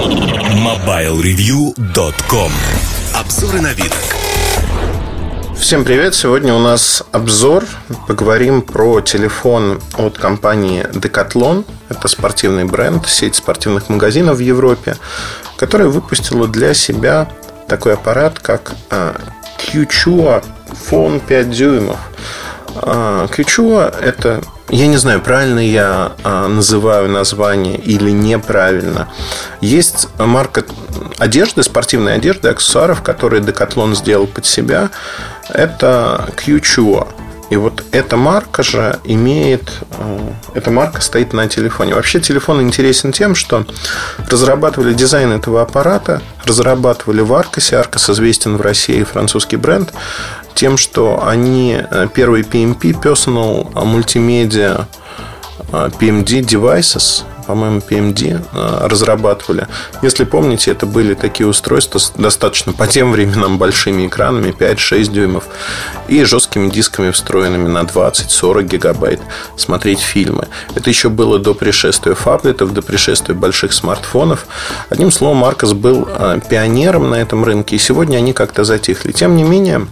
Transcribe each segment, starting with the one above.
MobileReview.com Обзоры на вид. Всем привет! Сегодня у нас обзор. Поговорим про телефон от компании Decathlon. Это спортивный бренд, сеть спортивных магазинов в Европе, которая выпустила для себя такой аппарат, как Qchua Phone 5 дюймов. Qchua – это я не знаю, правильно я а, называю название или неправильно. Есть марка одежды, спортивной одежды, аксессуаров, которые Decathlon сделал под себя. Это Q-Chua. И вот эта марка же имеет... Э, эта марка стоит на телефоне. Вообще телефон интересен тем, что разрабатывали дизайн этого аппарата, разрабатывали в Аркосе. Аркос известен в России французский бренд тем, что они э, первый PMP, Personal Multimedia PMD Devices, по-моему, PMD э, разрабатывали. Если помните, это были такие устройства с достаточно по тем временам большими экранами, 5-6 дюймов, и жесткими дисками, встроенными на 20-40 гигабайт, смотреть фильмы. Это еще было до пришествия фаблетов, до пришествия больших смартфонов. Одним словом, Маркос был э, пионером на этом рынке, и сегодня они как-то затихли. Тем не менее,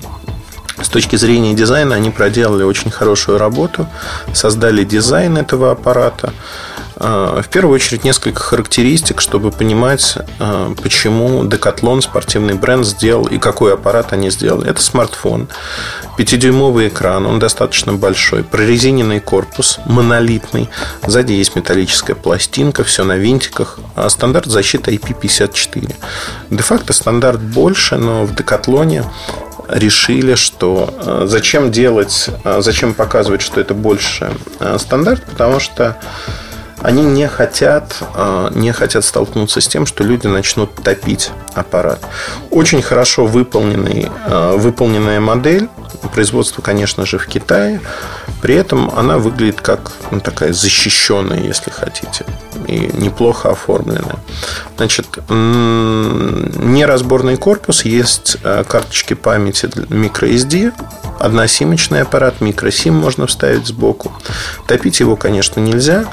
с точки зрения дизайна они проделали очень хорошую работу, создали дизайн этого аппарата. А, в первую очередь несколько характеристик, чтобы понимать, а, почему Decathlon, спортивный бренд, сделал и какой аппарат они сделали. Это смартфон, 5-дюймовый экран, он достаточно большой, прорезиненный корпус, монолитный, сзади есть металлическая пластинка, все на винтиках, а стандарт защиты IP54. Де-факто стандарт больше, но в Decathlon решили, что э, зачем делать, э, зачем показывать, что это больше э, стандарт, потому что они не хотят, не хотят столкнуться с тем, что люди начнут топить аппарат. Очень хорошо выполненный, выполненная модель. Производство, конечно же, в Китае. При этом она выглядит как ну, такая защищенная, если хотите и неплохо оформленная. Значит, неразборный корпус, есть э, карточки памяти microSD, односимочный аппарат, microSIM можно вставить сбоку. Топить его, конечно, нельзя.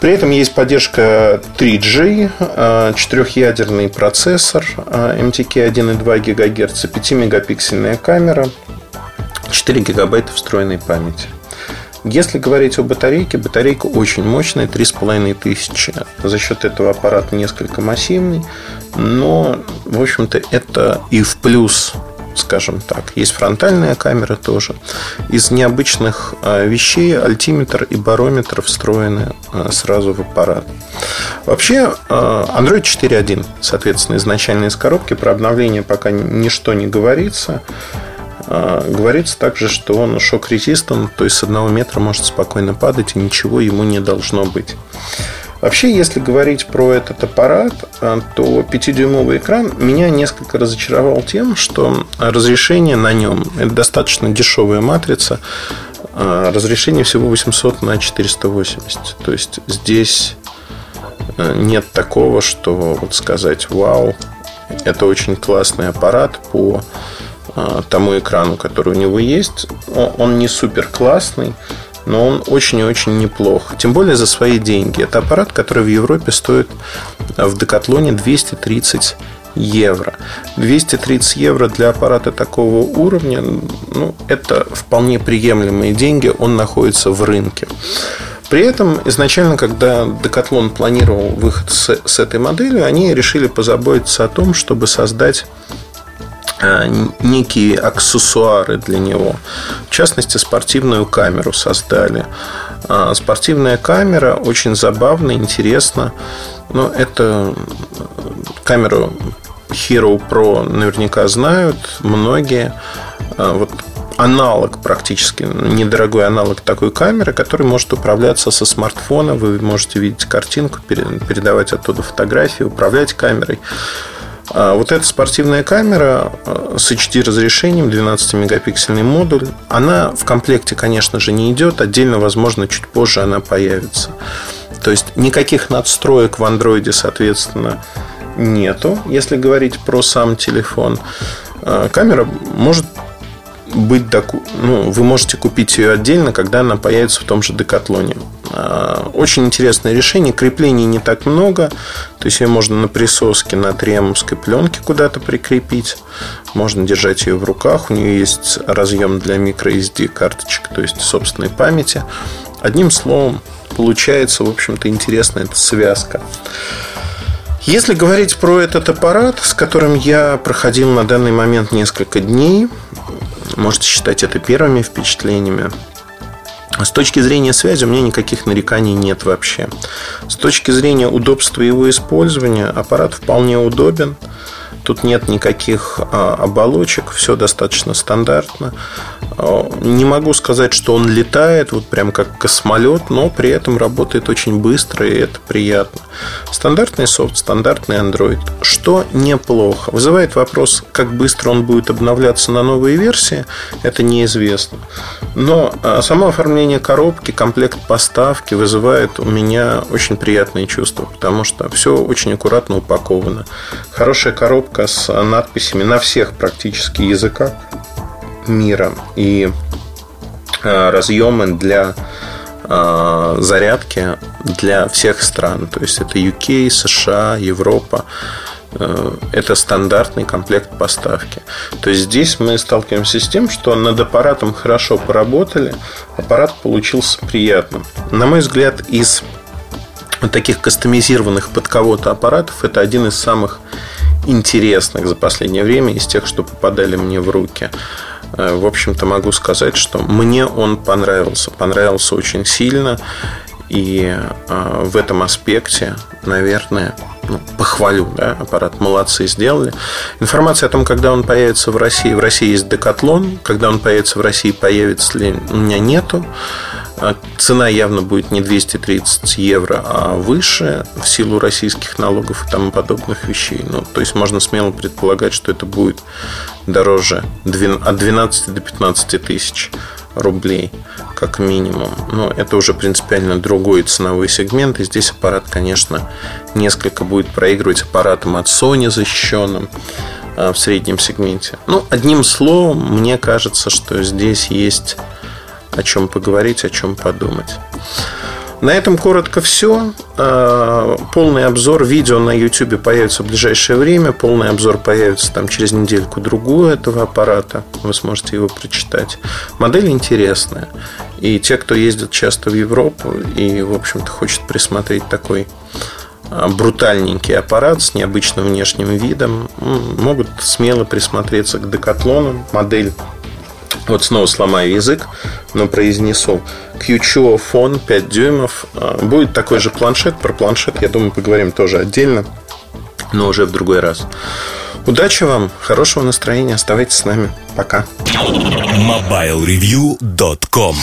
При этом есть поддержка 3G, э, четырехъядерный процессор MTK 1,2 ГГц, 5-мегапиксельная камера, 4 гигабайта встроенной памяти. Если говорить о батарейке, батарейка очень мощная, 3500. За счет этого аппарат несколько массивный, но, в общем-то, это и в плюс скажем так. Есть фронтальная камера тоже. Из необычных а, вещей альтиметр и барометр встроены а, сразу в аппарат. Вообще, а, Android 4.1, соответственно, изначально из коробки. Про обновление пока ничто не говорится. Говорится также, что он шок-резистент, то есть с одного метра может спокойно падать, и ничего ему не должно быть. Вообще, если говорить про этот аппарат, а, то 5-дюймовый экран меня несколько разочаровал тем, что разрешение на нем – это достаточно дешевая матрица, а, разрешение всего 800 на 480. То есть здесь нет такого, что вот сказать «Вау, это очень классный аппарат по а, тому экрану, который у него есть. Он не супер классный, но он очень и очень неплох. Тем более за свои деньги. Это аппарат, который в Европе стоит в Декатлоне 230 евро. 230 евро для аппарата такого уровня, ну, это вполне приемлемые деньги, он находится в рынке. При этом изначально, когда Decathlon планировал выход с, с этой моделью, они решили позаботиться о том, чтобы создать некие аксессуары для него. В частности, спортивную камеру создали. А, спортивная камера очень забавно, интересно. Но это камеру Hero Pro наверняка знают многие. Вот аналог практически, недорогой аналог такой камеры, который может управляться со смартфона. Вы можете видеть картинку, передавать оттуда фотографии, управлять камерой. А вот эта спортивная камера э, с HD разрешением, 12-мегапиксельный модуль, она в комплекте, конечно же, не идет. Отдельно, возможно, чуть позже она появится. То есть никаких надстроек в андроиде, соответственно, нету, если говорить про сам телефон. Э, камера может быть доку... ну, вы можете купить ее отдельно, когда она появится в том же Декатлоне. А, очень интересное решение. Креплений не так много. То есть ее можно на присоске на тремовской пленке куда-то прикрепить. Можно держать ее в руках. У нее есть разъем для microSD карточек, то есть собственной памяти. Одним словом, получается, в общем-то, интересная эта связка. Если говорить про этот аппарат, с которым я проходил на данный момент несколько дней, можете считать это первыми впечатлениями. С точки зрения связи у меня никаких нареканий нет вообще. С точки зрения удобства его использования аппарат вполне удобен. Тут нет никаких а, оболочек, все достаточно стандартно. А, не могу сказать, что он летает, вот прям как космолет, но при этом работает очень быстро, и это приятно. Стандартный софт, стандартный Android, что неплохо. Вызывает вопрос, как быстро он будет обновляться на новые версии, это неизвестно. Но а, само оформление коробки, комплект поставки вызывает у меня очень приятные чувства, потому что все очень аккуратно упаковано. Хорошая коробка с надписями на всех практически языках мира и а, разъемы для а, зарядки для всех стран. То есть это UK, США, Европа. Э, это стандартный комплект поставки. То есть здесь мы сталкиваемся с тем, что над аппаратом хорошо поработали, аппарат получился приятным. На мой взгляд, из таких кастомизированных под кого-то аппаратов это один из самых интересных за последнее время из тех, что попадали мне в руки. Э, в общем-то, могу сказать, что мне он понравился. Понравился очень сильно. И э, в этом аспекте, наверное, ну, похвалю, да, аппарат молодцы сделали. Информация о том, когда он появится в России. В России есть Декатлон. Когда он появится в России, появится ли, у меня нету. А цена явно будет не 230 евро, а выше в силу российских налогов и тому подобных вещей. Ну, то есть можно смело предполагать, что это будет дороже от 12 до 15 тысяч рублей как минимум. Но это уже принципиально другой ценовой сегмент. И здесь аппарат, конечно, несколько будет проигрывать аппаратом от Sony защищенным а, в среднем сегменте. Ну, одним словом, мне кажется, что здесь есть о чем поговорить, о чем подумать. На этом коротко все. А, полный обзор видео на YouTube появится в ближайшее время. Полный обзор появится там через недельку-другую этого аппарата. Вы сможете его прочитать. Модель интересная. И те, кто ездит часто в Европу и, в общем-то, хочет присмотреть такой а, брутальненький аппарат с необычным внешним видом, могут смело присмотреться к Декатлону. Модель вот снова сломаю язык, но произнесу. QCHO фон 5 дюймов. А, будет такой же планшет. Про планшет, я думаю, поговорим тоже отдельно, но уже в другой раз. Удачи вам, хорошего настроения, оставайтесь с нами. Пока. MobileReview.com